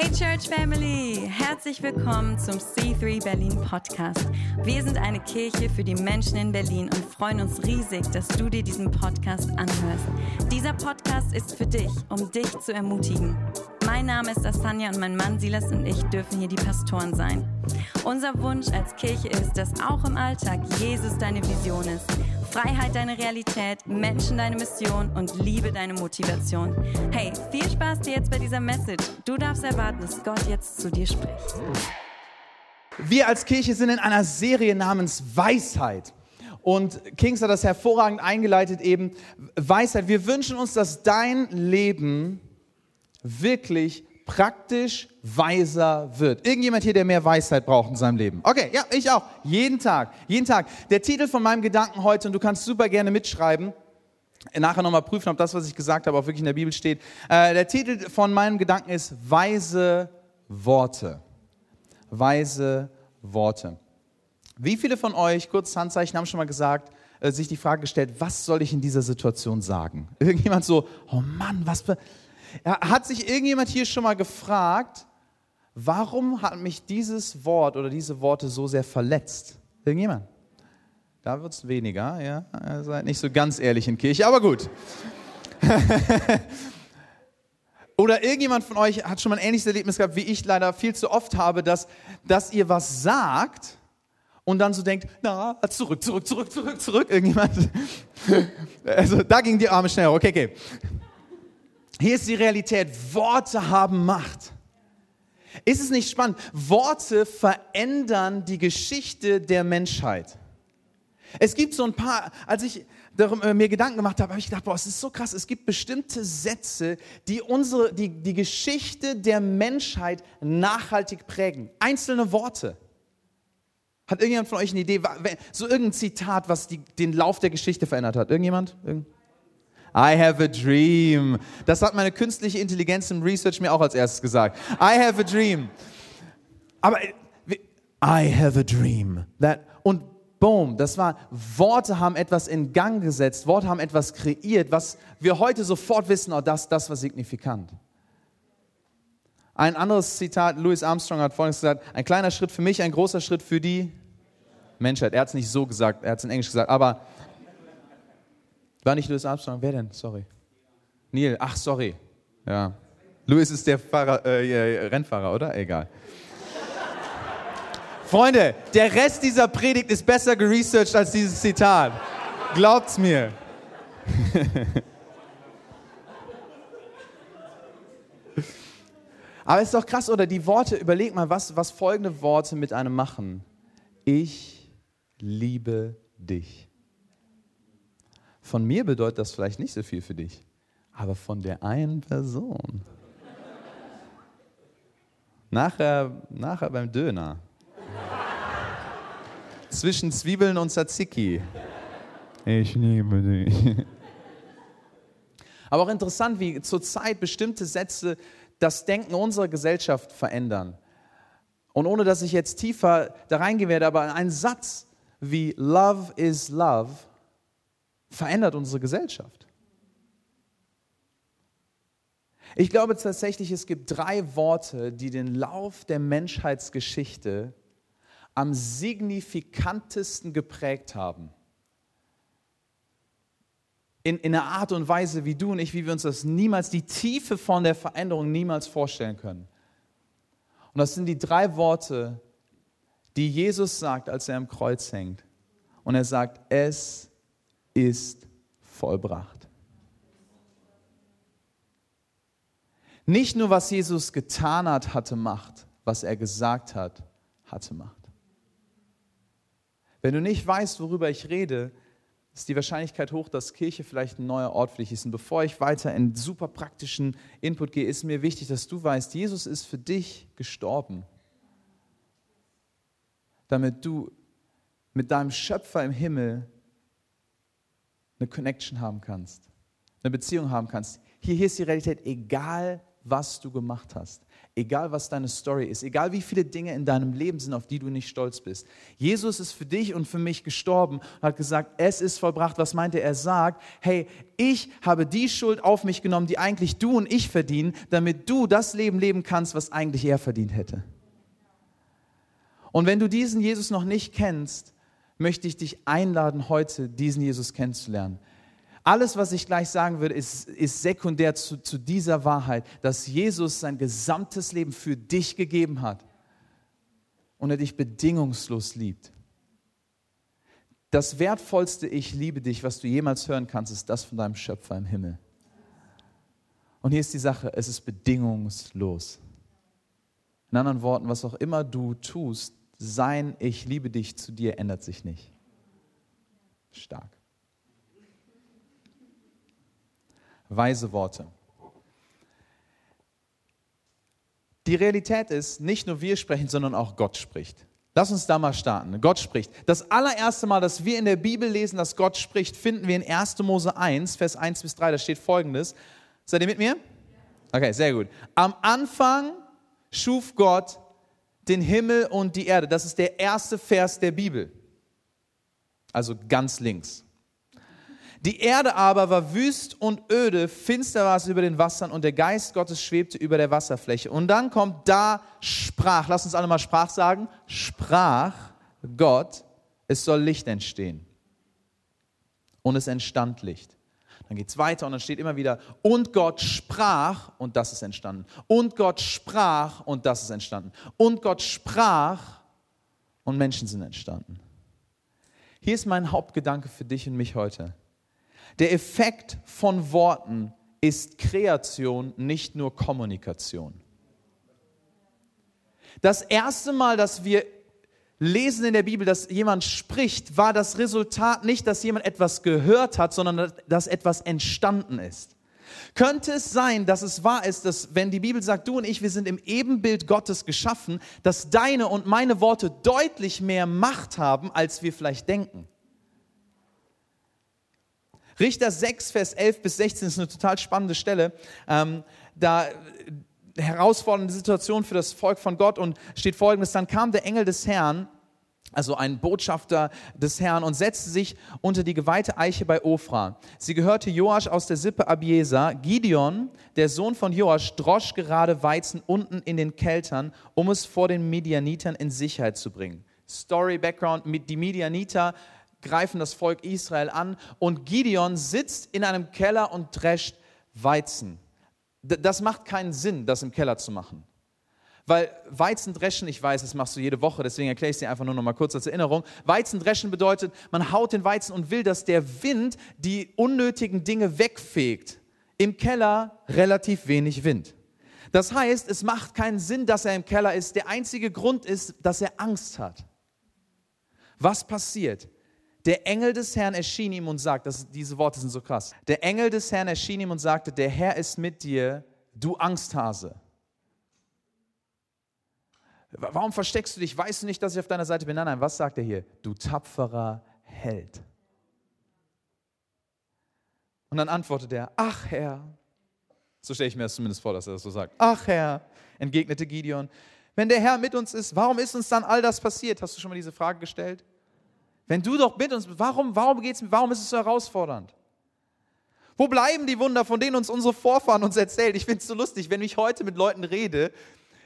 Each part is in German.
Hey Church Family, herzlich willkommen zum C3 Berlin Podcast. Wir sind eine Kirche für die Menschen in Berlin und freuen uns riesig, dass du dir diesen Podcast anhörst. Dieser Podcast ist für dich, um dich zu ermutigen. Mein Name ist Asanja und mein Mann Silas und ich dürfen hier die Pastoren sein. Unser Wunsch als Kirche ist, dass auch im Alltag Jesus deine Vision ist. Freiheit deine Realität, Menschen deine Mission und Liebe deine Motivation. Hey, viel Spaß dir jetzt bei dieser Message. Du darfst erwarten, dass Gott jetzt zu dir spricht. Wir als Kirche sind in einer Serie namens Weisheit. Und Kings hat das hervorragend eingeleitet, eben Weisheit. Wir wünschen uns, dass dein Leben wirklich praktisch weiser wird. Irgendjemand hier, der mehr Weisheit braucht in seinem Leben? Okay, ja, ich auch. Jeden Tag, jeden Tag. Der Titel von meinem Gedanken heute, und du kannst super gerne mitschreiben, nachher nochmal prüfen, ob das, was ich gesagt habe, auch wirklich in der Bibel steht. Äh, der Titel von meinem Gedanken ist Weise Worte. Weise Worte. Wie viele von euch, kurz Handzeichen, haben schon mal gesagt, äh, sich die Frage gestellt, was soll ich in dieser Situation sagen? Irgendjemand so, oh Mann, was hat sich irgendjemand hier schon mal gefragt, warum hat mich dieses Wort oder diese Worte so sehr verletzt? Irgendjemand? Da wird es weniger, ja. Ihr seid nicht so ganz ehrlich in Kirche, aber gut. Oder irgendjemand von euch hat schon mal ein ähnliches Erlebnis gehabt, wie ich leider viel zu oft habe, dass, dass ihr was sagt und dann so denkt, na, zurück, zurück, zurück, zurück, zurück, irgendjemand. Also da ging die Arme schnell. Okay, okay. Hier ist die Realität. Worte haben Macht. Ist es nicht spannend? Worte verändern die Geschichte der Menschheit. Es gibt so ein paar, als ich darum, äh, mir Gedanken gemacht habe, habe ich gedacht, boah, es ist so krass. Es gibt bestimmte Sätze, die unsere, die, die Geschichte der Menschheit nachhaltig prägen. Einzelne Worte. Hat irgendjemand von euch eine Idee? So irgendein Zitat, was die, den Lauf der Geschichte verändert hat? Irgendjemand? Irgend I have a dream. Das hat meine künstliche Intelligenz im Research mir auch als erstes gesagt. I have a dream. Aber I have a dream. That, und boom, das war, Worte haben etwas in Gang gesetzt, Worte haben etwas kreiert, was wir heute sofort wissen, oh, das, das war signifikant. Ein anderes Zitat, Louis Armstrong hat vorhin gesagt, ein kleiner Schritt für mich, ein großer Schritt für die Menschheit. Er hat es nicht so gesagt, er hat es in Englisch gesagt, aber war nicht Louis Armstrong? Wer denn? Sorry. Neil. Ach, sorry. Ja. Louis ist der Fahrer, äh, Rennfahrer, oder? Egal. Freunde, der Rest dieser Predigt ist besser geresearched als dieses Zitat. Glaubt's mir. Aber ist doch krass, oder? Die Worte, überleg mal, was, was folgende Worte mit einem machen. Ich liebe dich. Von mir bedeutet das vielleicht nicht so viel für dich, aber von der einen Person. Nachher, nachher beim Döner. Zwischen Zwiebeln und Tzatziki. Ich liebe dich. Aber auch interessant, wie zurzeit bestimmte Sätze das Denken unserer Gesellschaft verändern. Und ohne dass ich jetzt tiefer da reingehen werde, aber ein Satz wie Love is Love verändert unsere Gesellschaft. Ich glaube tatsächlich, es gibt drei Worte, die den Lauf der Menschheitsgeschichte am signifikantesten geprägt haben. In, in einer Art und Weise, wie du und ich, wie wir uns das niemals, die Tiefe von der Veränderung niemals vorstellen können. Und das sind die drei Worte, die Jesus sagt, als er am Kreuz hängt. Und er sagt, es ist vollbracht. Nicht nur, was Jesus getan hat, hatte Macht, was er gesagt hat, hatte Macht. Wenn du nicht weißt, worüber ich rede, ist die Wahrscheinlichkeit hoch, dass Kirche vielleicht ein neuer Ort für dich ist. Und bevor ich weiter in super praktischen Input gehe, ist mir wichtig, dass du weißt, Jesus ist für dich gestorben, damit du mit deinem Schöpfer im Himmel eine Connection haben kannst, eine Beziehung haben kannst. Hier, hier ist die Realität, egal was du gemacht hast. Egal, was deine Story ist, egal wie viele Dinge in deinem Leben sind, auf die du nicht stolz bist. Jesus ist für dich und für mich gestorben und hat gesagt, es ist vollbracht. Was meinte er? Er sagt, hey, ich habe die Schuld auf mich genommen, die eigentlich du und ich verdienen, damit du das Leben leben kannst, was eigentlich er verdient hätte. Und wenn du diesen Jesus noch nicht kennst, möchte ich dich einladen, heute diesen Jesus kennenzulernen. Alles, was ich gleich sagen würde, ist, ist sekundär zu, zu dieser Wahrheit, dass Jesus sein gesamtes Leben für dich gegeben hat und er dich bedingungslos liebt. Das wertvollste Ich liebe dich, was du jemals hören kannst, ist das von deinem Schöpfer im Himmel. Und hier ist die Sache, es ist bedingungslos. In anderen Worten, was auch immer du tust, sein Ich liebe dich zu dir ändert sich nicht. Stark. Weise Worte. Die Realität ist, nicht nur wir sprechen, sondern auch Gott spricht. Lass uns da mal starten. Gott spricht. Das allererste Mal, dass wir in der Bibel lesen, dass Gott spricht, finden wir in 1. Mose 1, Vers 1 bis 3. Da steht folgendes. Seid ihr mit mir? Okay, sehr gut. Am Anfang schuf Gott den Himmel und die Erde. Das ist der erste Vers der Bibel. Also ganz links. Die Erde aber war wüst und öde, finster war es über den Wassern und der Geist Gottes schwebte über der Wasserfläche. Und dann kommt da sprach, lass uns alle mal Sprach sagen, sprach Gott, es soll Licht entstehen. Und es entstand Licht. Dann geht es weiter und dann steht immer wieder, und Gott sprach und das ist entstanden. Und Gott sprach und das ist entstanden. Und Gott sprach und Menschen sind entstanden. Hier ist mein Hauptgedanke für dich und mich heute. Der Effekt von Worten ist Kreation, nicht nur Kommunikation. Das erste Mal, dass wir lesen in der Bibel, dass jemand spricht, war das Resultat nicht, dass jemand etwas gehört hat, sondern dass etwas entstanden ist. Könnte es sein, dass es wahr ist, dass wenn die Bibel sagt, du und ich, wir sind im Ebenbild Gottes geschaffen, dass deine und meine Worte deutlich mehr Macht haben, als wir vielleicht denken? Richter 6, Vers 11 bis 16 ist eine total spannende Stelle. Ähm, da herausfordernde Situation für das Volk von Gott und steht folgendes, dann kam der Engel des Herrn, also ein Botschafter des Herrn, und setzte sich unter die geweihte Eiche bei Ofra. Sie gehörte Joasch aus der Sippe Abieser. Gideon, der Sohn von Joasch, drosch gerade Weizen unten in den Keltern, um es vor den Midianitern in Sicherheit zu bringen. Story, Background, die Midianiter greifen das Volk Israel an und Gideon sitzt in einem Keller und drescht Weizen das macht keinen Sinn, das im Keller zu machen. Weil Weizen dreschen, ich weiß, das machst du jede Woche, deswegen erkläre ich es dir einfach nur noch mal kurz als Erinnerung. Weizen dreschen bedeutet, man haut den Weizen und will, dass der Wind die unnötigen Dinge wegfegt. Im Keller relativ wenig Wind. Das heißt, es macht keinen Sinn, dass er im Keller ist. Der einzige Grund ist, dass er Angst hat. Was passiert? Der Engel des Herrn erschien ihm und sagte, das, diese Worte sind so krass. Der Engel des Herrn erschien ihm und sagte, der Herr ist mit dir, du Angsthase. Warum versteckst du dich? Weißt du nicht, dass ich auf deiner Seite bin? Nein, nein, was sagt er hier? Du tapferer Held. Und dann antwortet er, ach Herr, so stelle ich mir das zumindest vor, dass er das so sagt. Ach Herr, entgegnete Gideon, wenn der Herr mit uns ist, warum ist uns dann all das passiert? Hast du schon mal diese Frage gestellt? Wenn du doch mit uns warum, warum, geht's, warum ist es so herausfordernd? Wo bleiben die Wunder, von denen uns unsere Vorfahren uns erzählen? Ich finde es so lustig, wenn ich heute mit Leuten rede,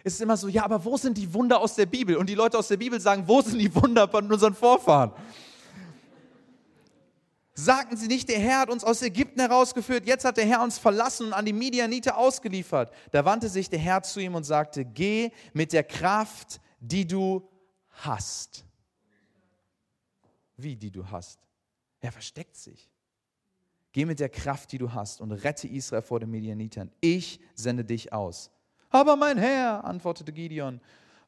ist es immer so, ja, aber wo sind die Wunder aus der Bibel? Und die Leute aus der Bibel sagen, wo sind die Wunder von unseren Vorfahren? Sagten sie nicht, der Herr hat uns aus Ägypten herausgeführt, jetzt hat der Herr uns verlassen und an die Midianite ausgeliefert. Da wandte sich der Herr zu ihm und sagte, geh mit der Kraft, die du hast. Wie, die du hast? Er versteckt sich. Geh mit der Kraft, die du hast, und rette Israel vor den Medianitern. Ich sende dich aus. Aber mein Herr, antwortete Gideon,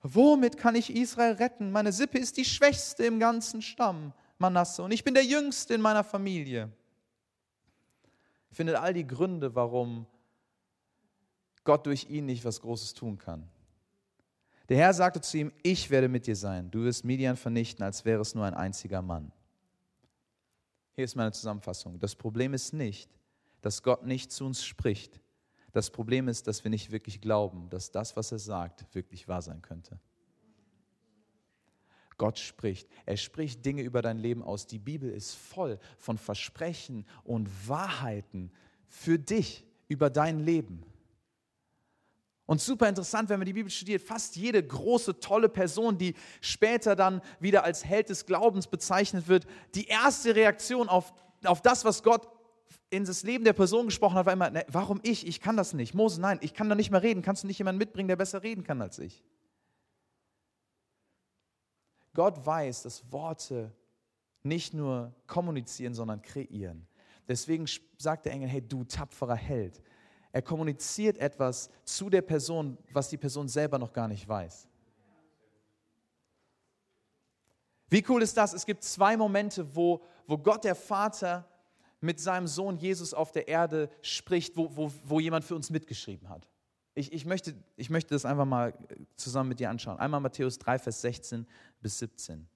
womit kann ich Israel retten? Meine Sippe ist die schwächste im ganzen Stamm Manasse und ich bin der Jüngste in meiner Familie. Findet all die Gründe, warum Gott durch ihn nicht was Großes tun kann. Der Herr sagte zu ihm, ich werde mit dir sein. Du wirst Midian vernichten, als wäre es nur ein einziger Mann. Hier ist meine Zusammenfassung. Das Problem ist nicht, dass Gott nicht zu uns spricht. Das Problem ist, dass wir nicht wirklich glauben, dass das, was er sagt, wirklich wahr sein könnte. Gott spricht. Er spricht Dinge über dein Leben aus. Die Bibel ist voll von Versprechen und Wahrheiten für dich über dein Leben. Und super interessant, wenn man die Bibel studiert, fast jede große, tolle Person, die später dann wieder als Held des Glaubens bezeichnet wird, die erste Reaktion auf, auf das, was Gott in das Leben der Person gesprochen hat, war immer, ne, warum ich? Ich kann das nicht. Mose, nein, ich kann da nicht mehr reden. Kannst du nicht jemanden mitbringen, der besser reden kann als ich? Gott weiß, dass Worte nicht nur kommunizieren, sondern kreieren. Deswegen sagt der Engel, hey du tapferer Held, er kommuniziert etwas zu der Person, was die Person selber noch gar nicht weiß. Wie cool ist das? Es gibt zwei Momente, wo, wo Gott der Vater mit seinem Sohn Jesus auf der Erde spricht, wo, wo, wo jemand für uns mitgeschrieben hat. Ich, ich, möchte, ich möchte das einfach mal zusammen mit dir anschauen. Einmal Matthäus 3, Vers 16 bis 17.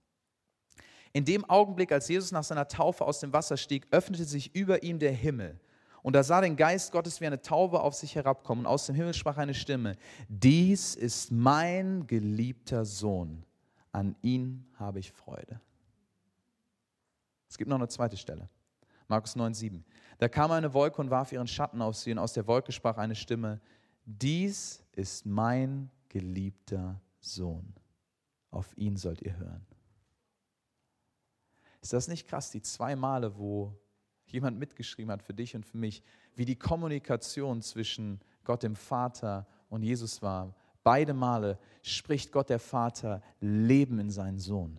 In dem Augenblick, als Jesus nach seiner Taufe aus dem Wasser stieg, öffnete sich über ihm der Himmel und er sah den Geist Gottes wie eine Taube auf sich herabkommen. Und aus dem Himmel sprach eine Stimme, dies ist mein geliebter Sohn, an ihn habe ich Freude. Es gibt noch eine zweite Stelle. Markus 9, 7. Da kam eine Wolke und warf ihren Schatten auf sie, und aus der Wolke sprach eine Stimme, dies ist mein geliebter Sohn, auf ihn sollt ihr hören. Ist das nicht krass, die zwei Male, wo jemand mitgeschrieben hat für dich und für mich, wie die Kommunikation zwischen Gott dem Vater und Jesus war. Beide Male spricht Gott der Vater Leben in seinen Sohn.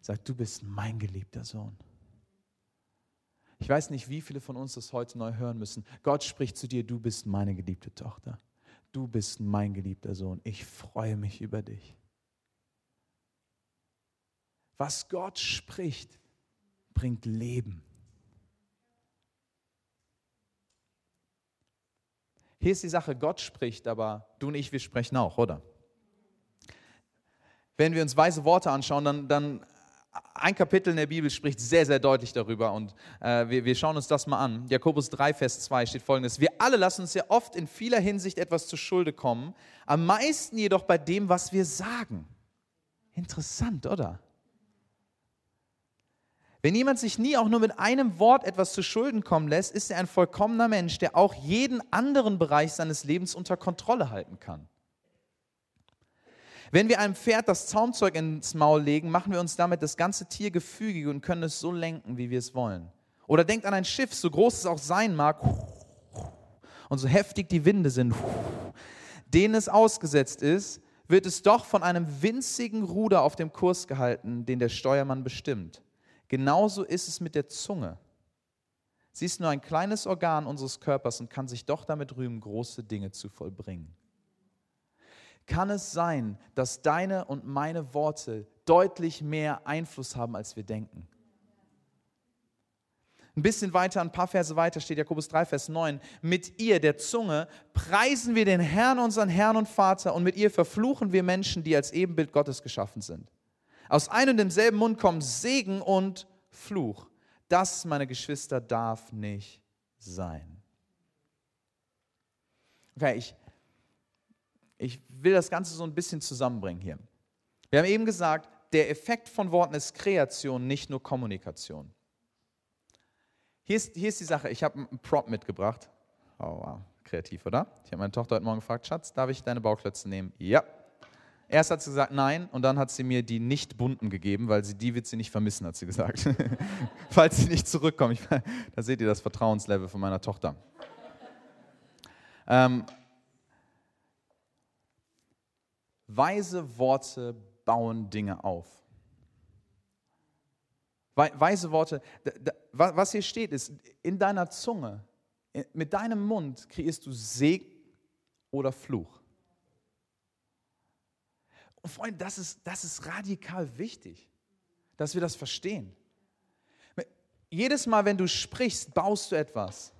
Sagt, du bist mein geliebter Sohn. Ich weiß nicht, wie viele von uns das heute neu hören müssen. Gott spricht zu dir, du bist meine geliebte Tochter. Du bist mein geliebter Sohn. Ich freue mich über dich. Was Gott spricht, bringt Leben. Hier ist die Sache, Gott spricht, aber du und ich, wir sprechen auch, oder? Wenn wir uns weise Worte anschauen, dann, dann ein Kapitel in der Bibel spricht sehr, sehr deutlich darüber und äh, wir, wir schauen uns das mal an. Jakobus 3, Vers 2 steht folgendes. Wir alle lassen uns ja oft in vieler Hinsicht etwas zu Schulde kommen, am meisten jedoch bei dem, was wir sagen. Interessant, oder? Wenn jemand sich nie auch nur mit einem Wort etwas zu Schulden kommen lässt, ist er ein vollkommener Mensch, der auch jeden anderen Bereich seines Lebens unter Kontrolle halten kann. Wenn wir einem Pferd das Zaumzeug ins Maul legen, machen wir uns damit das ganze Tier gefügig und können es so lenken, wie wir es wollen. Oder denkt an ein Schiff, so groß es auch sein mag und so heftig die Winde sind, denen es ausgesetzt ist, wird es doch von einem winzigen Ruder auf dem Kurs gehalten, den der Steuermann bestimmt. Genauso ist es mit der Zunge. Sie ist nur ein kleines Organ unseres Körpers und kann sich doch damit rühmen, große Dinge zu vollbringen. Kann es sein, dass deine und meine Worte deutlich mehr Einfluss haben, als wir denken? Ein bisschen weiter, ein paar Verse weiter steht Jakobus 3, Vers 9. Mit ihr, der Zunge, preisen wir den Herrn, unseren Herrn und Vater, und mit ihr verfluchen wir Menschen, die als Ebenbild Gottes geschaffen sind. Aus einem und demselben Mund kommen Segen und Fluch. Das, meine Geschwister, darf nicht sein. Okay, ich, ich will das Ganze so ein bisschen zusammenbringen hier. Wir haben eben gesagt, der Effekt von Worten ist Kreation, nicht nur Kommunikation. Hier ist, hier ist die Sache, ich habe einen Prop mitgebracht. Oh wow, kreativ, oder? Ich habe meine Tochter heute Morgen gefragt, Schatz, darf ich deine Bauklötze nehmen? Ja, Erst hat sie gesagt nein und dann hat sie mir die nicht bunten gegeben, weil sie die wird sie nicht vermissen, hat sie gesagt. Falls sie nicht zurückkommt. Ich, da seht ihr das Vertrauenslevel von meiner Tochter. Ähm, weise Worte bauen Dinge auf. Weise Worte, was hier steht, ist, in deiner Zunge, mit deinem Mund kreierst du Segen oder Fluch. Und Freunde, das ist, das ist radikal wichtig, dass wir das verstehen. Jedes Mal, wenn du sprichst, baust du etwas.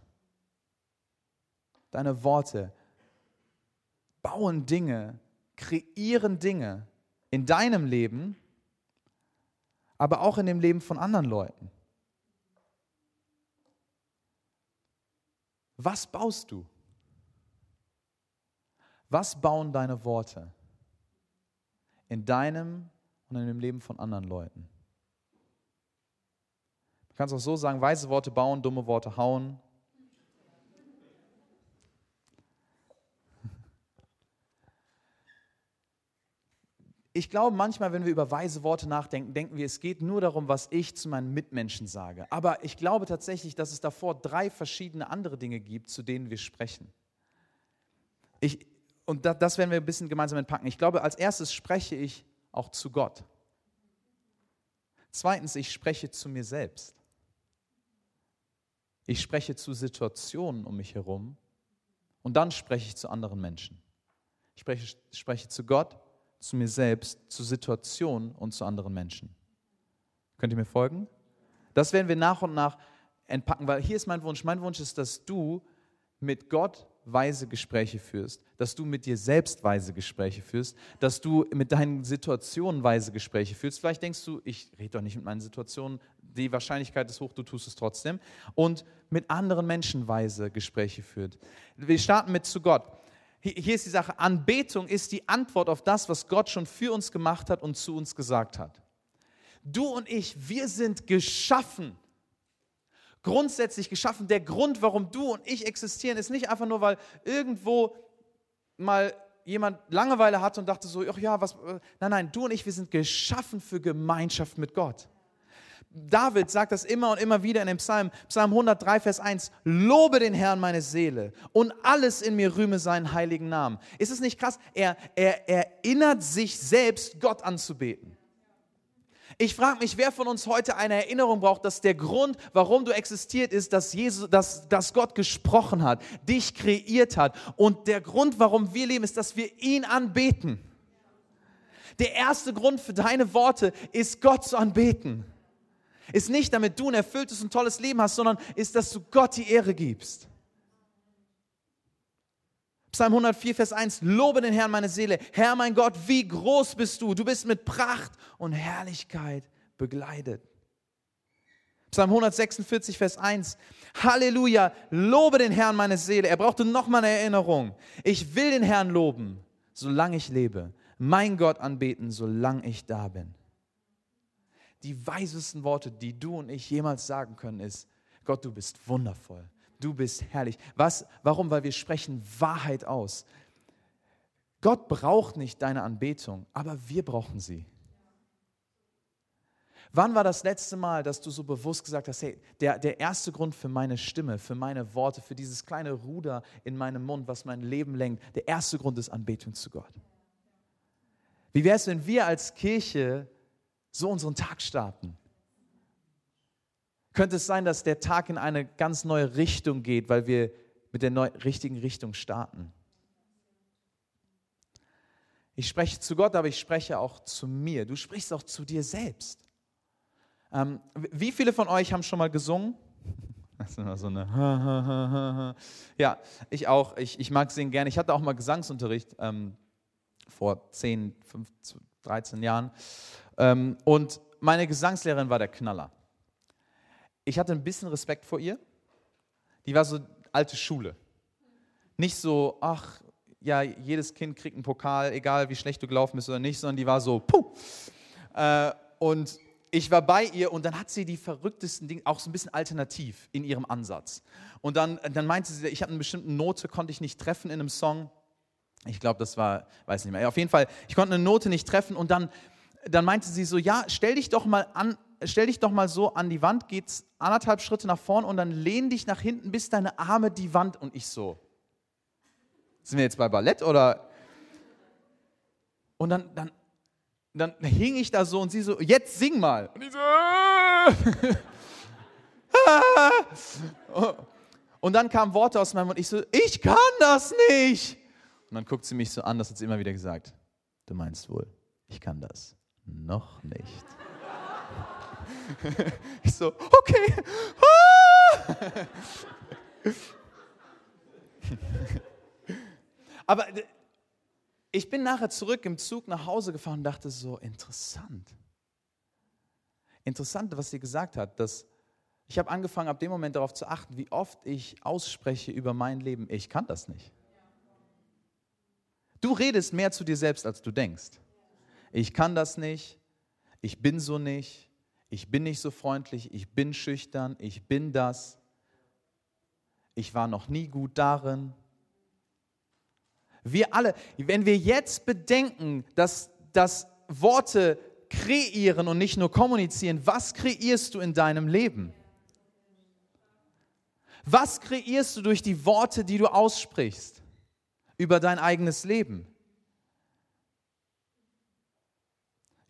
Deine Worte bauen Dinge, kreieren Dinge in deinem Leben, aber auch in dem Leben von anderen Leuten. Was baust du? Was bauen deine Worte in deinem und in dem Leben von anderen Leuten? Du kannst auch so sagen, weise Worte bauen, dumme Worte hauen. Ich glaube, manchmal, wenn wir über weise Worte nachdenken, denken wir, es geht nur darum, was ich zu meinen Mitmenschen sage. Aber ich glaube tatsächlich, dass es davor drei verschiedene andere Dinge gibt, zu denen wir sprechen. Ich, und das werden wir ein bisschen gemeinsam entpacken. Ich glaube, als erstes spreche ich auch zu Gott. Zweitens, ich spreche zu mir selbst. Ich spreche zu Situationen um mich herum und dann spreche ich zu anderen Menschen. Ich spreche, spreche zu Gott, zu mir selbst, zu Situationen und zu anderen Menschen. Könnt ihr mir folgen? Das werden wir nach und nach entpacken, weil hier ist mein Wunsch. Mein Wunsch ist, dass du mit Gott weise Gespräche führst, dass du mit dir selbst weise Gespräche führst, dass du mit deinen Situationen weise Gespräche führst. Vielleicht denkst du, ich rede doch nicht mit meinen Situationen, die Wahrscheinlichkeit ist hoch, du tust es trotzdem. Und mit anderen Menschen weise Gespräche führt. Wir starten mit zu Gott. Hier ist die Sache, Anbetung ist die Antwort auf das, was Gott schon für uns gemacht hat und zu uns gesagt hat. Du und ich, wir sind geschaffen grundsätzlich geschaffen. Der Grund, warum du und ich existieren, ist nicht einfach nur, weil irgendwo mal jemand Langeweile hatte und dachte so, ach ja, was. Äh, nein, nein, du und ich, wir sind geschaffen für Gemeinschaft mit Gott. David sagt das immer und immer wieder in dem Psalm, Psalm 103, Vers 1, lobe den Herrn meine Seele und alles in mir rühme seinen heiligen Namen. Ist es nicht krass? Er, er erinnert sich selbst, Gott anzubeten. Ich frage mich, wer von uns heute eine Erinnerung braucht, dass der Grund, warum du existiert, ist, dass, Jesus, dass, dass Gott gesprochen hat, dich kreiert hat. Und der Grund, warum wir leben, ist, dass wir ihn anbeten. Der erste Grund für deine Worte ist, Gott zu anbeten. Ist nicht, damit du ein erfülltes und tolles Leben hast, sondern ist, dass du Gott die Ehre gibst. Psalm 104, Vers 1, lobe den Herrn meine Seele. Herr mein Gott, wie groß bist du. Du bist mit Pracht und Herrlichkeit begleitet. Psalm 146, Vers 1, Halleluja, lobe den Herrn meine Seele. Er brauchte nochmal eine Erinnerung. Ich will den Herrn loben, solange ich lebe. Mein Gott anbeten, solange ich da bin. Die weisesten Worte, die du und ich jemals sagen können, ist, Gott, du bist wundervoll du bist herrlich. Was, warum? Weil wir sprechen Wahrheit aus. Gott braucht nicht deine Anbetung, aber wir brauchen sie. Wann war das letzte Mal, dass du so bewusst gesagt hast, hey, der, der erste Grund für meine Stimme, für meine Worte, für dieses kleine Ruder in meinem Mund, was mein Leben lenkt, der erste Grund ist Anbetung zu Gott. Wie wäre es, wenn wir als Kirche so unseren Tag starten? Könnte es sein, dass der Tag in eine ganz neue Richtung geht, weil wir mit der neu, richtigen Richtung starten? Ich spreche zu Gott, aber ich spreche auch zu mir. Du sprichst auch zu dir selbst. Ähm, wie viele von euch haben schon mal gesungen? Das ist immer so eine. ja, ich auch. Ich, ich mag singen gerne. Ich hatte auch mal Gesangsunterricht ähm, vor 10, 15, 13 Jahren. Ähm, und meine Gesangslehrerin war der Knaller ich hatte ein bisschen Respekt vor ihr. Die war so alte Schule. Nicht so, ach, ja, jedes Kind kriegt einen Pokal, egal wie schlecht du gelaufen bist oder nicht, sondern die war so, puh. Äh, und ich war bei ihr und dann hat sie die verrücktesten Dinge, auch so ein bisschen alternativ in ihrem Ansatz. Und dann, dann meinte sie, ich habe eine bestimmte Note, konnte ich nicht treffen in einem Song. Ich glaube, das war, weiß nicht mehr. Auf jeden Fall, ich konnte eine Note nicht treffen und dann, dann meinte sie so, ja, stell dich doch mal an, stell dich doch mal so an die Wand, geht's anderthalb Schritte nach vorn und dann lehn dich nach hinten, bis deine Arme die Wand und ich so. Sind wir jetzt bei Ballett oder? Und dann, dann, dann hing ich da so und sie so, jetzt sing mal. Und ich so, und dann kamen Worte aus meinem Mund. Ich so, ich kann das nicht. Und dann guckt sie mich so an, das hat sie immer wieder gesagt. Du meinst wohl, ich kann das noch nicht. Ich so, okay. Aber ich bin nachher zurück im Zug nach Hause gefahren und dachte so, interessant. Interessant, was sie gesagt hat, dass ich habe angefangen, ab dem Moment darauf zu achten, wie oft ich ausspreche über mein Leben, ich kann das nicht. Du redest mehr zu dir selbst, als du denkst. Ich kann das nicht, ich bin so nicht, ich bin nicht so freundlich, ich bin schüchtern, ich bin das, ich war noch nie gut darin. Wir alle, wenn wir jetzt bedenken, dass, dass Worte kreieren und nicht nur kommunizieren, was kreierst du in deinem Leben? Was kreierst du durch die Worte, die du aussprichst über dein eigenes Leben?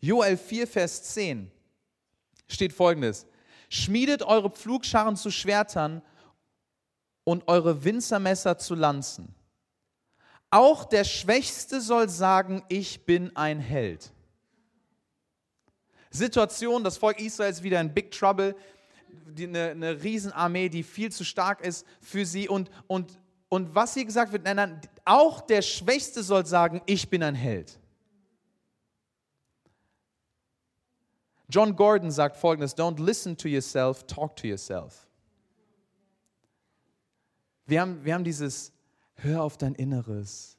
Joel 4, Vers 10 steht folgendes. Schmiedet eure Pflugscharren zu Schwertern und eure Winzermesser zu Lanzen. Auch der Schwächste soll sagen, ich bin ein Held. Situation, das Volk Israel ist wieder in Big Trouble, die, eine, eine Riesenarmee, die viel zu stark ist für sie. Und, und, und was hier gesagt wird, nein, nein, auch der Schwächste soll sagen, ich bin ein Held. John Gordon sagt folgendes, don't listen to yourself, talk to yourself. Wir haben, wir haben dieses, hör auf dein Inneres,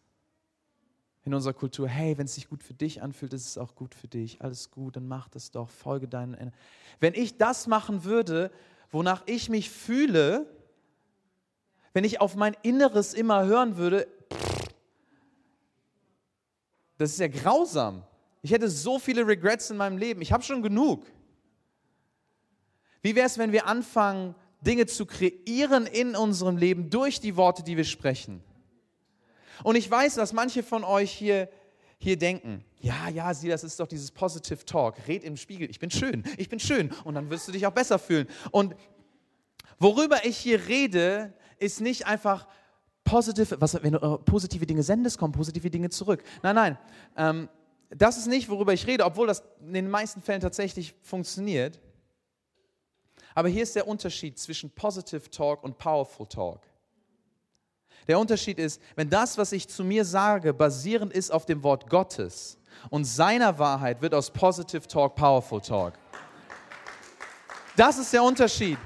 in unserer Kultur, hey, wenn es sich gut für dich anfühlt, ist es auch gut für dich. Alles gut, dann mach das doch, folge deinen. Wenn ich das machen würde, wonach ich mich fühle, wenn ich auf mein Inneres immer hören würde, das ist ja grausam. Ich hätte so viele Regrets in meinem Leben. Ich habe schon genug. Wie wäre es, wenn wir anfangen, Dinge zu kreieren in unserem Leben durch die Worte, die wir sprechen? Und ich weiß, dass manche von euch hier, hier denken, ja, ja, sieh, das ist doch dieses Positive Talk. Red im Spiegel, ich bin schön, ich bin schön. Und dann wirst du dich auch besser fühlen. Und worüber ich hier rede, ist nicht einfach positive, was, wenn du äh, positive Dinge sendest, kommen positive Dinge zurück. Nein, nein. Ähm, das ist nicht, worüber ich rede, obwohl das in den meisten Fällen tatsächlich funktioniert. Aber hier ist der Unterschied zwischen Positive Talk und Powerful Talk. Der Unterschied ist, wenn das, was ich zu mir sage, basierend ist auf dem Wort Gottes und seiner Wahrheit, wird aus Positive Talk Powerful Talk. Das ist der Unterschied.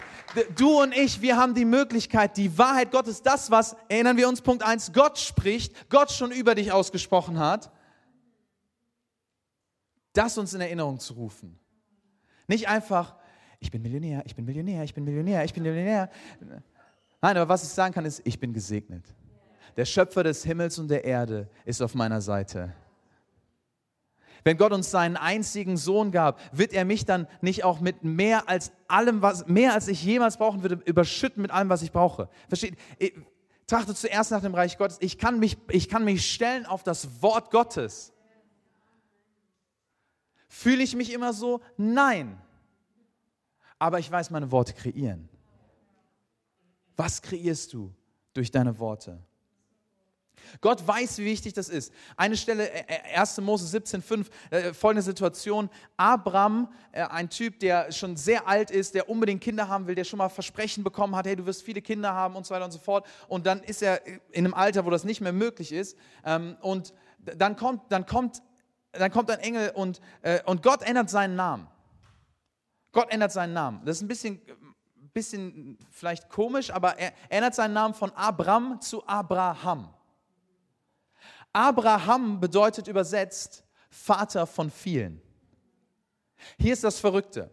Du und ich, wir haben die Möglichkeit, die Wahrheit Gottes, das, was, erinnern wir uns, Punkt 1, Gott spricht, Gott schon über dich ausgesprochen hat, das uns in Erinnerung zu rufen. Nicht einfach, ich bin Millionär, ich bin Millionär, ich bin Millionär, ich bin Millionär. Nein, aber was ich sagen kann, ist, ich bin gesegnet. Der Schöpfer des Himmels und der Erde ist auf meiner Seite. Wenn Gott uns seinen einzigen Sohn gab, wird er mich dann nicht auch mit mehr als allem, was, mehr als ich jemals brauchen würde, überschütten mit allem, was ich brauche. Versteht? Trachte zuerst nach dem Reich Gottes. Ich kann mich, ich kann mich stellen auf das Wort Gottes. Fühle ich mich immer so? Nein. Aber ich weiß meine Worte kreieren. Was kreierst du durch deine Worte? Gott weiß, wie wichtig das ist. Eine Stelle, 1. Äh, äh, Mose 17,5, äh, folgende Situation. Abraham, äh, ein Typ, der schon sehr alt ist, der unbedingt Kinder haben will, der schon mal Versprechen bekommen hat, hey, du wirst viele Kinder haben und so weiter und so fort. Und dann ist er in einem Alter, wo das nicht mehr möglich ist. Ähm, und dann kommt, dann kommt, dann kommt ein Engel und, äh, und Gott ändert seinen Namen. Gott ändert seinen Namen. Das ist ein bisschen bisschen vielleicht komisch, aber er ändert seinen Namen von Abram zu Abraham. Abraham bedeutet übersetzt Vater von vielen. Hier ist das Verrückte.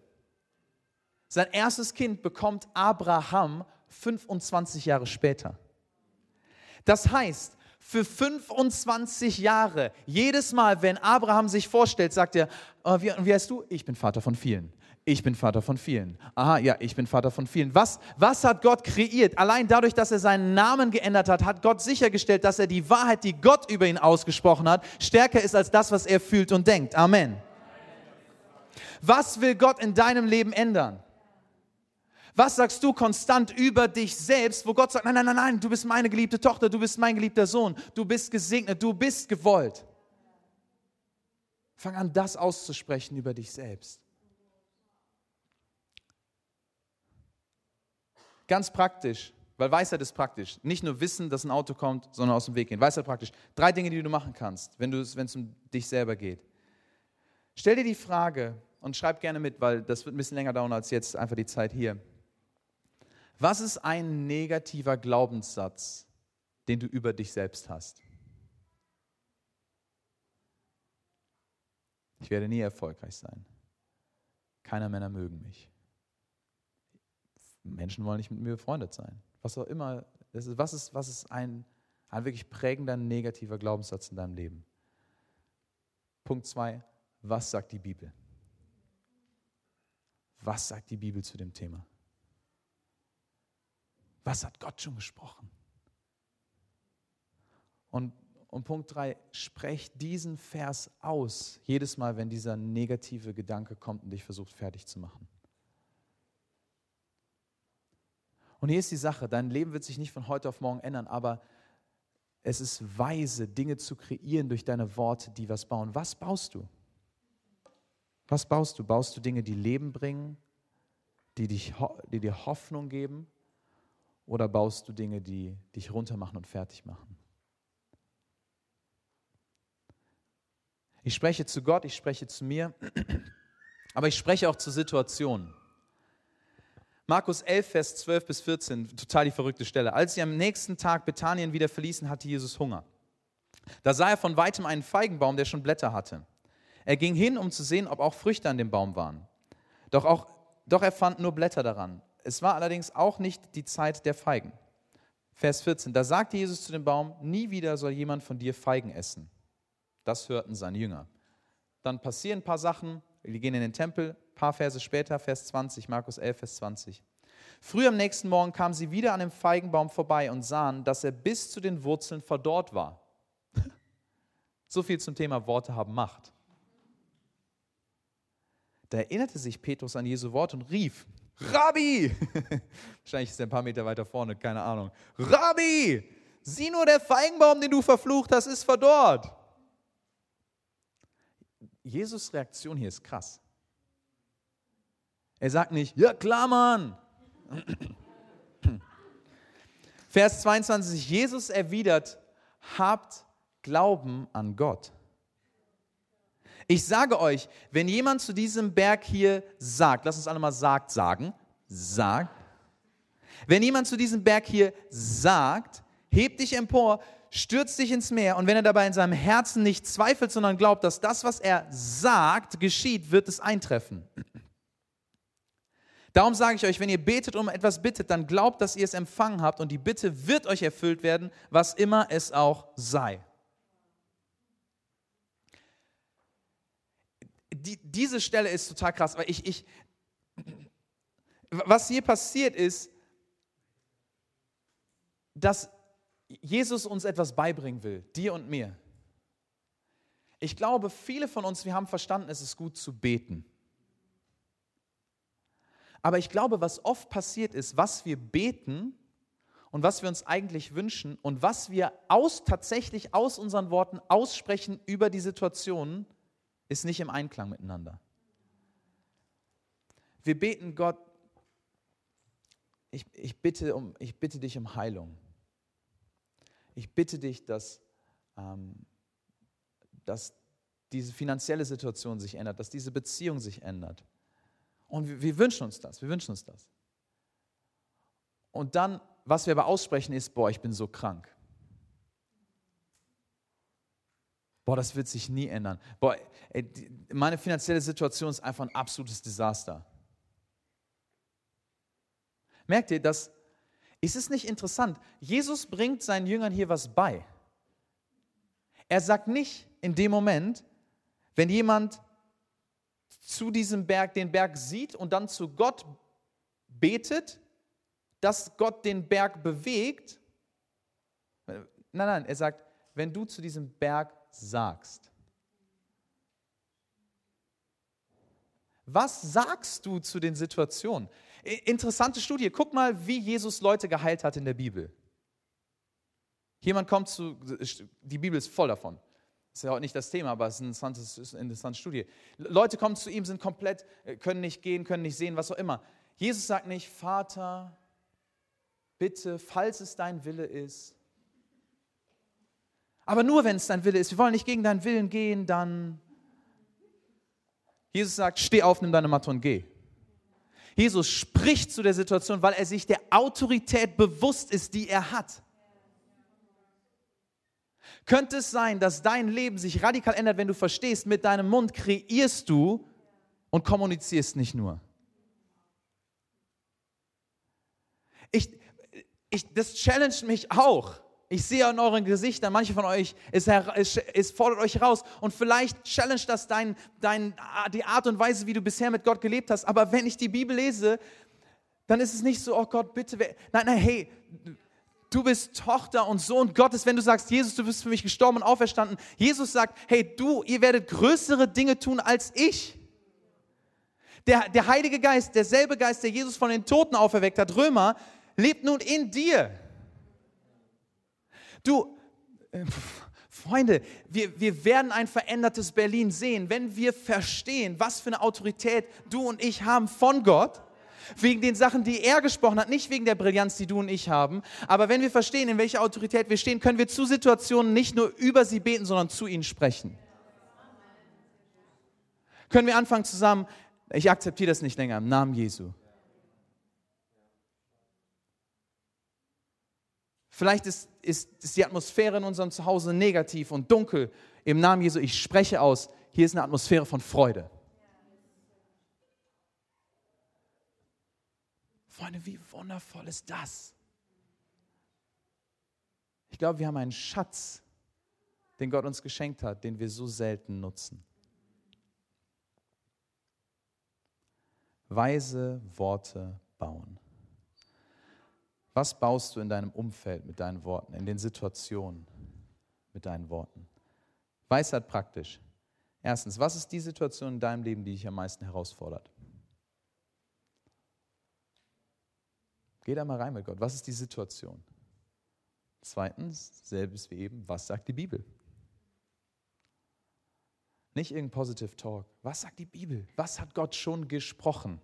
Sein erstes Kind bekommt Abraham 25 Jahre später. Das heißt, für 25 Jahre, jedes Mal, wenn Abraham sich vorstellt, sagt er, oh, wie, wie heißt du? Ich bin Vater von vielen. Ich bin Vater von vielen. Aha, ja, ich bin Vater von vielen. Was, was hat Gott kreiert? Allein dadurch, dass er seinen Namen geändert hat, hat Gott sichergestellt, dass er die Wahrheit, die Gott über ihn ausgesprochen hat, stärker ist als das, was er fühlt und denkt. Amen. Was will Gott in deinem Leben ändern? Was sagst du konstant über dich selbst, wo Gott sagt, nein, nein, nein, nein, du bist meine geliebte Tochter, du bist mein geliebter Sohn, du bist gesegnet, du bist gewollt. Fang an, das auszusprechen über dich selbst. Ganz praktisch, weil Weisheit ist praktisch. Nicht nur wissen, dass ein Auto kommt, sondern aus dem Weg gehen. Weisheit praktisch. Drei Dinge, die du machen kannst, wenn es um dich selber geht. Stell dir die Frage und schreib gerne mit, weil das wird ein bisschen länger dauern als jetzt einfach die Zeit hier. Was ist ein negativer Glaubenssatz, den du über dich selbst hast? Ich werde nie erfolgreich sein. Keiner Männer mögen mich. Menschen wollen nicht mit mir befreundet sein. Was auch immer. Ist, was ist, was ist ein, ein wirklich prägender negativer Glaubenssatz in deinem Leben? Punkt zwei. Was sagt die Bibel? Was sagt die Bibel zu dem Thema? Was hat Gott schon gesprochen? Und, und Punkt 3, sprech diesen Vers aus, jedes Mal, wenn dieser negative Gedanke kommt und dich versucht fertig zu machen. Und hier ist die Sache, dein Leben wird sich nicht von heute auf morgen ändern, aber es ist weise, Dinge zu kreieren durch deine Worte, die was bauen. Was baust du? Was baust du? Baust du Dinge, die Leben bringen, die, dich, die dir Hoffnung geben? Oder baust du Dinge, die dich runtermachen und fertig machen? Ich spreche zu Gott, ich spreche zu mir, aber ich spreche auch zu Situationen. Markus 11, Vers 12 bis 14, total die verrückte Stelle. Als sie am nächsten Tag Bethanien wieder verließen, hatte Jesus Hunger. Da sah er von weitem einen Feigenbaum, der schon Blätter hatte. Er ging hin, um zu sehen, ob auch Früchte an dem Baum waren. Doch, auch, doch er fand nur Blätter daran. Es war allerdings auch nicht die Zeit der Feigen. Vers 14, da sagte Jesus zu dem Baum, nie wieder soll jemand von dir Feigen essen. Das hörten seine Jünger. Dann passieren ein paar Sachen, die gehen in den Tempel, ein paar Verse später, Vers 20, Markus 11, Vers 20. Früh am nächsten Morgen kamen sie wieder an dem Feigenbaum vorbei und sahen, dass er bis zu den Wurzeln verdorrt war. So viel zum Thema Worte haben Macht. Da erinnerte sich Petrus an Jesu Wort und rief, Rabbi! Wahrscheinlich ist er ein paar Meter weiter vorne, keine Ahnung. Rabbi! Sieh nur, der Feigenbaum, den du verflucht hast, ist verdorrt. Jesus Reaktion hier ist krass. Er sagt nicht, ja klar, Mann. Vers 22, Jesus erwidert, habt Glauben an Gott. Ich sage euch, wenn jemand zu diesem Berg hier sagt, lass uns alle mal sagt sagen, sagt, wenn jemand zu diesem Berg hier sagt, heb dich empor, stürzt dich ins Meer und wenn er dabei in seinem Herzen nicht zweifelt, sondern glaubt, dass das, was er sagt, geschieht, wird es eintreffen. Darum sage ich euch, wenn ihr betet um etwas bittet, dann glaubt, dass ihr es empfangen habt und die Bitte wird euch erfüllt werden, was immer es auch sei. Die, diese Stelle ist total krass, weil ich, ich, was hier passiert ist, dass Jesus uns etwas beibringen will, dir und mir. Ich glaube, viele von uns, wir haben verstanden, es ist gut zu beten. Aber ich glaube, was oft passiert ist, was wir beten und was wir uns eigentlich wünschen und was wir aus, tatsächlich aus unseren Worten aussprechen über die Situation, ist nicht im Einklang miteinander. Wir beten Gott, ich, ich, bitte, um, ich bitte dich um Heilung ich bitte dich, dass, ähm, dass diese finanzielle Situation sich ändert, dass diese Beziehung sich ändert. Und wir, wir wünschen uns das, wir wünschen uns das. Und dann, was wir aber aussprechen, ist, boah, ich bin so krank. Boah, das wird sich nie ändern. Boah, ey, meine finanzielle Situation ist einfach ein absolutes Desaster. Merkt ihr, dass ist es nicht interessant? Jesus bringt seinen Jüngern hier was bei. Er sagt nicht in dem Moment, wenn jemand zu diesem Berg den Berg sieht und dann zu Gott betet, dass Gott den Berg bewegt. Nein, nein, er sagt, wenn du zu diesem Berg sagst. Was sagst du zu den Situationen? Interessante Studie. Guck mal, wie Jesus Leute geheilt hat in der Bibel. Jemand kommt zu, die Bibel ist voll davon. Das ist ja heute nicht das Thema, aber es ist eine interessante, interessante Studie. Leute kommen zu ihm, sind komplett, äh, können nicht gehen, können nicht sehen, was auch immer. Jesus sagt nicht, Vater, bitte, falls es dein Wille ist. Aber nur wenn es dein Wille ist. Wir wollen nicht gegen deinen Willen gehen, dann. Jesus sagt, steh auf, nimm deine Matte und geh. Jesus spricht zu der Situation, weil er sich der Autorität bewusst ist, die er hat. Könnte es sein, dass dein Leben sich radikal ändert, wenn du verstehst, mit deinem Mund kreierst du und kommunizierst nicht nur. Ich, ich, das challenged mich auch. Ich sehe an euren Gesichtern, manche von euch, es, es, fordert euch heraus. Und vielleicht challenge das dein, dein, die Art und Weise, wie du bisher mit Gott gelebt hast. Aber wenn ich die Bibel lese, dann ist es nicht so, oh Gott, bitte. Nein, nein, hey, du bist Tochter und Sohn Gottes, wenn du sagst, Jesus, du bist für mich gestorben und auferstanden. Jesus sagt, hey, du, ihr werdet größere Dinge tun als ich. Der, der Heilige Geist, derselbe Geist, der Jesus von den Toten auferweckt hat, Römer, lebt nun in dir. Du, äh, Freunde, wir, wir werden ein verändertes Berlin sehen, wenn wir verstehen, was für eine Autorität du und ich haben von Gott, wegen den Sachen, die er gesprochen hat, nicht wegen der Brillanz, die du und ich haben. Aber wenn wir verstehen, in welcher Autorität wir stehen, können wir zu Situationen nicht nur über sie beten, sondern zu ihnen sprechen. Können wir anfangen zusammen, ich akzeptiere das nicht länger im Namen Jesu. Vielleicht ist, ist, ist die Atmosphäre in unserem Zuhause negativ und dunkel. Im Namen Jesu, ich spreche aus, hier ist eine Atmosphäre von Freude. Freunde, wie wundervoll ist das? Ich glaube, wir haben einen Schatz, den Gott uns geschenkt hat, den wir so selten nutzen. Weise Worte bauen. Was baust du in deinem Umfeld mit deinen Worten, in den Situationen mit deinen Worten? Weisheit praktisch. Erstens, was ist die Situation in deinem Leben, die dich am meisten herausfordert? Geh da mal rein mit Gott. Was ist die Situation? Zweitens, selbes wie eben, was sagt die Bibel? Nicht irgendein Positive Talk. Was sagt die Bibel? Was hat Gott schon gesprochen?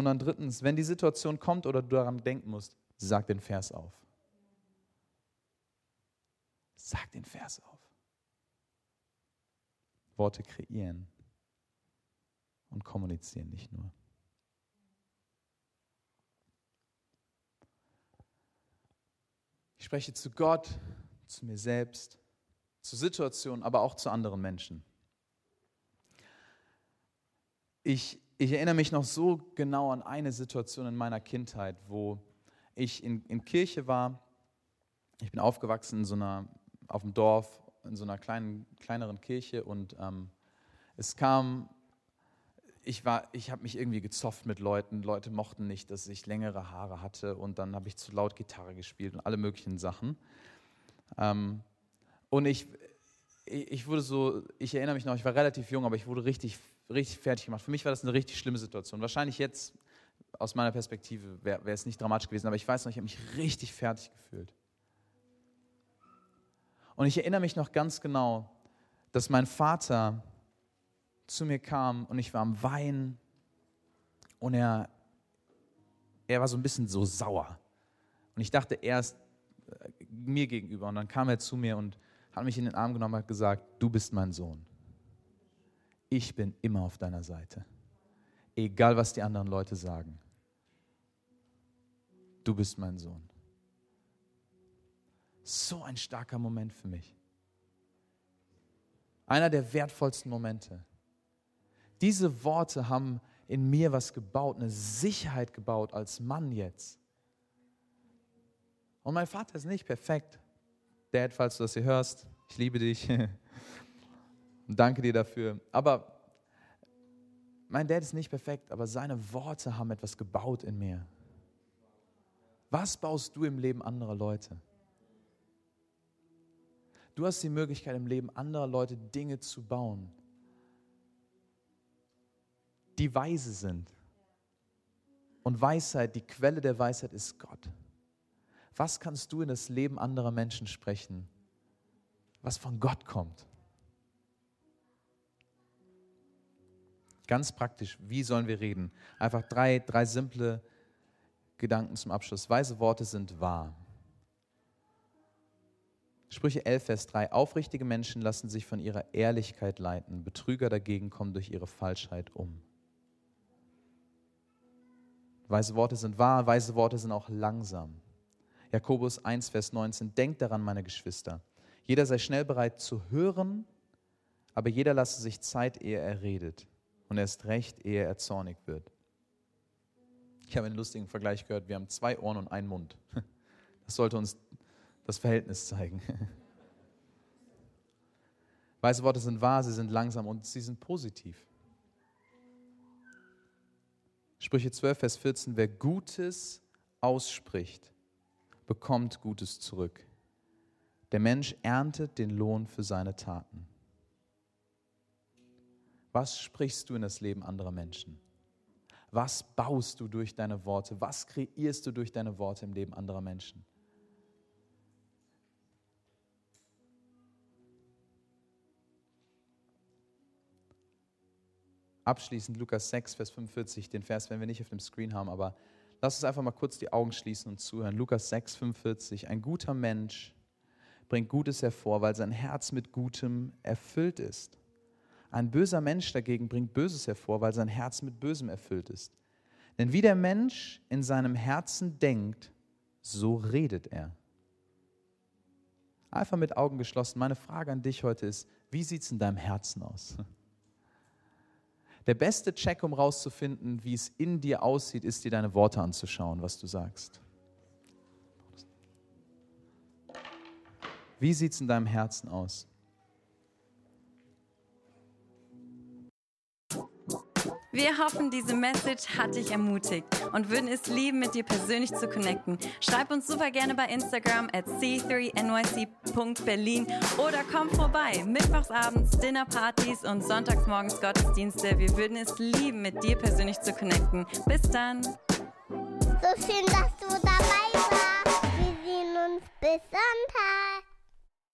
Und dann drittens, wenn die Situation kommt oder du daran denken musst, sag den Vers auf. Sag den Vers auf. Worte kreieren und kommunizieren nicht nur. Ich spreche zu Gott, zu mir selbst, zu Situationen, aber auch zu anderen Menschen. Ich ich erinnere mich noch so genau an eine Situation in meiner Kindheit, wo ich in, in Kirche war. Ich bin aufgewachsen in so einer, auf dem Dorf, in so einer kleinen, kleineren Kirche und ähm, es kam, ich, ich habe mich irgendwie gezofft mit Leuten. Leute mochten nicht, dass ich längere Haare hatte und dann habe ich zu laut Gitarre gespielt und alle möglichen Sachen. Ähm, und ich, ich wurde so, ich erinnere mich noch, ich war relativ jung, aber ich wurde richtig richtig fertig gemacht. Für mich war das eine richtig schlimme Situation. Wahrscheinlich jetzt, aus meiner Perspektive, wäre wär es nicht dramatisch gewesen, aber ich weiß noch, ich habe mich richtig fertig gefühlt. Und ich erinnere mich noch ganz genau, dass mein Vater zu mir kam und ich war am Weinen und er, er war so ein bisschen so sauer. Und ich dachte, er ist äh, mir gegenüber. Und dann kam er zu mir und hat mich in den Arm genommen und hat gesagt, du bist mein Sohn ich bin immer auf deiner Seite. Egal, was die anderen Leute sagen. Du bist mein Sohn. So ein starker Moment für mich. Einer der wertvollsten Momente. Diese Worte haben in mir was gebaut, eine Sicherheit gebaut als Mann jetzt. Und mein Vater ist nicht perfekt. Dad, falls du das hier hörst, ich liebe dich. Und danke dir dafür. Aber mein Dad ist nicht perfekt, aber seine Worte haben etwas gebaut in mir. Was baust du im Leben anderer Leute? Du hast die Möglichkeit im Leben anderer Leute Dinge zu bauen, die weise sind. Und Weisheit, die Quelle der Weisheit ist Gott. Was kannst du in das Leben anderer Menschen sprechen, was von Gott kommt? Ganz praktisch, wie sollen wir reden? Einfach drei, drei simple Gedanken zum Abschluss. Weise Worte sind wahr. Sprüche 11, Vers 3. Aufrichtige Menschen lassen sich von ihrer Ehrlichkeit leiten. Betrüger dagegen kommen durch ihre Falschheit um. Weise Worte sind wahr, weise Worte sind auch langsam. Jakobus 1, Vers 19, denkt daran, meine Geschwister. Jeder sei schnell bereit zu hören, aber jeder lasse sich Zeit, ehe er redet. Und erst recht, ehe er zornig wird. Ich habe einen lustigen Vergleich gehört. Wir haben zwei Ohren und einen Mund. Das sollte uns das Verhältnis zeigen. Weiße Worte sind wahr, sie sind langsam und sie sind positiv. Sprüche 12, Vers 14, wer Gutes ausspricht, bekommt Gutes zurück. Der Mensch erntet den Lohn für seine Taten. Was sprichst du in das Leben anderer Menschen? Was baust du durch deine Worte? Was kreierst du durch deine Worte im Leben anderer Menschen? abschließend Lukas 6, Vers 45, den Vers werden wir nicht auf dem Screen haben, aber lass uns einfach mal kurz die Augen schließen und zuhören. Lukas 6, 45, ein guter Mensch bringt Gutes hervor, weil sein Herz mit Gutem erfüllt ist. Ein böser Mensch dagegen bringt Böses hervor, weil sein Herz mit Bösem erfüllt ist. Denn wie der Mensch in seinem Herzen denkt, so redet er. Einfach mit Augen geschlossen. Meine Frage an dich heute ist, wie sieht es in deinem Herzen aus? Der beste Check, um rauszufinden, wie es in dir aussieht, ist dir deine Worte anzuschauen, was du sagst. Wie sieht es in deinem Herzen aus? Wir hoffen, diese Message hat dich ermutigt und würden es lieben, mit dir persönlich zu connecten. Schreib uns super gerne bei Instagram at c3nyc.berlin oder komm vorbei. Mittwochsabends Dinnerpartys und sonntagsmorgens Gottesdienste. Wir würden es lieben, mit dir persönlich zu connecten. Bis dann. So schön, dass du dabei warst. Wir sehen uns bis Sonntag.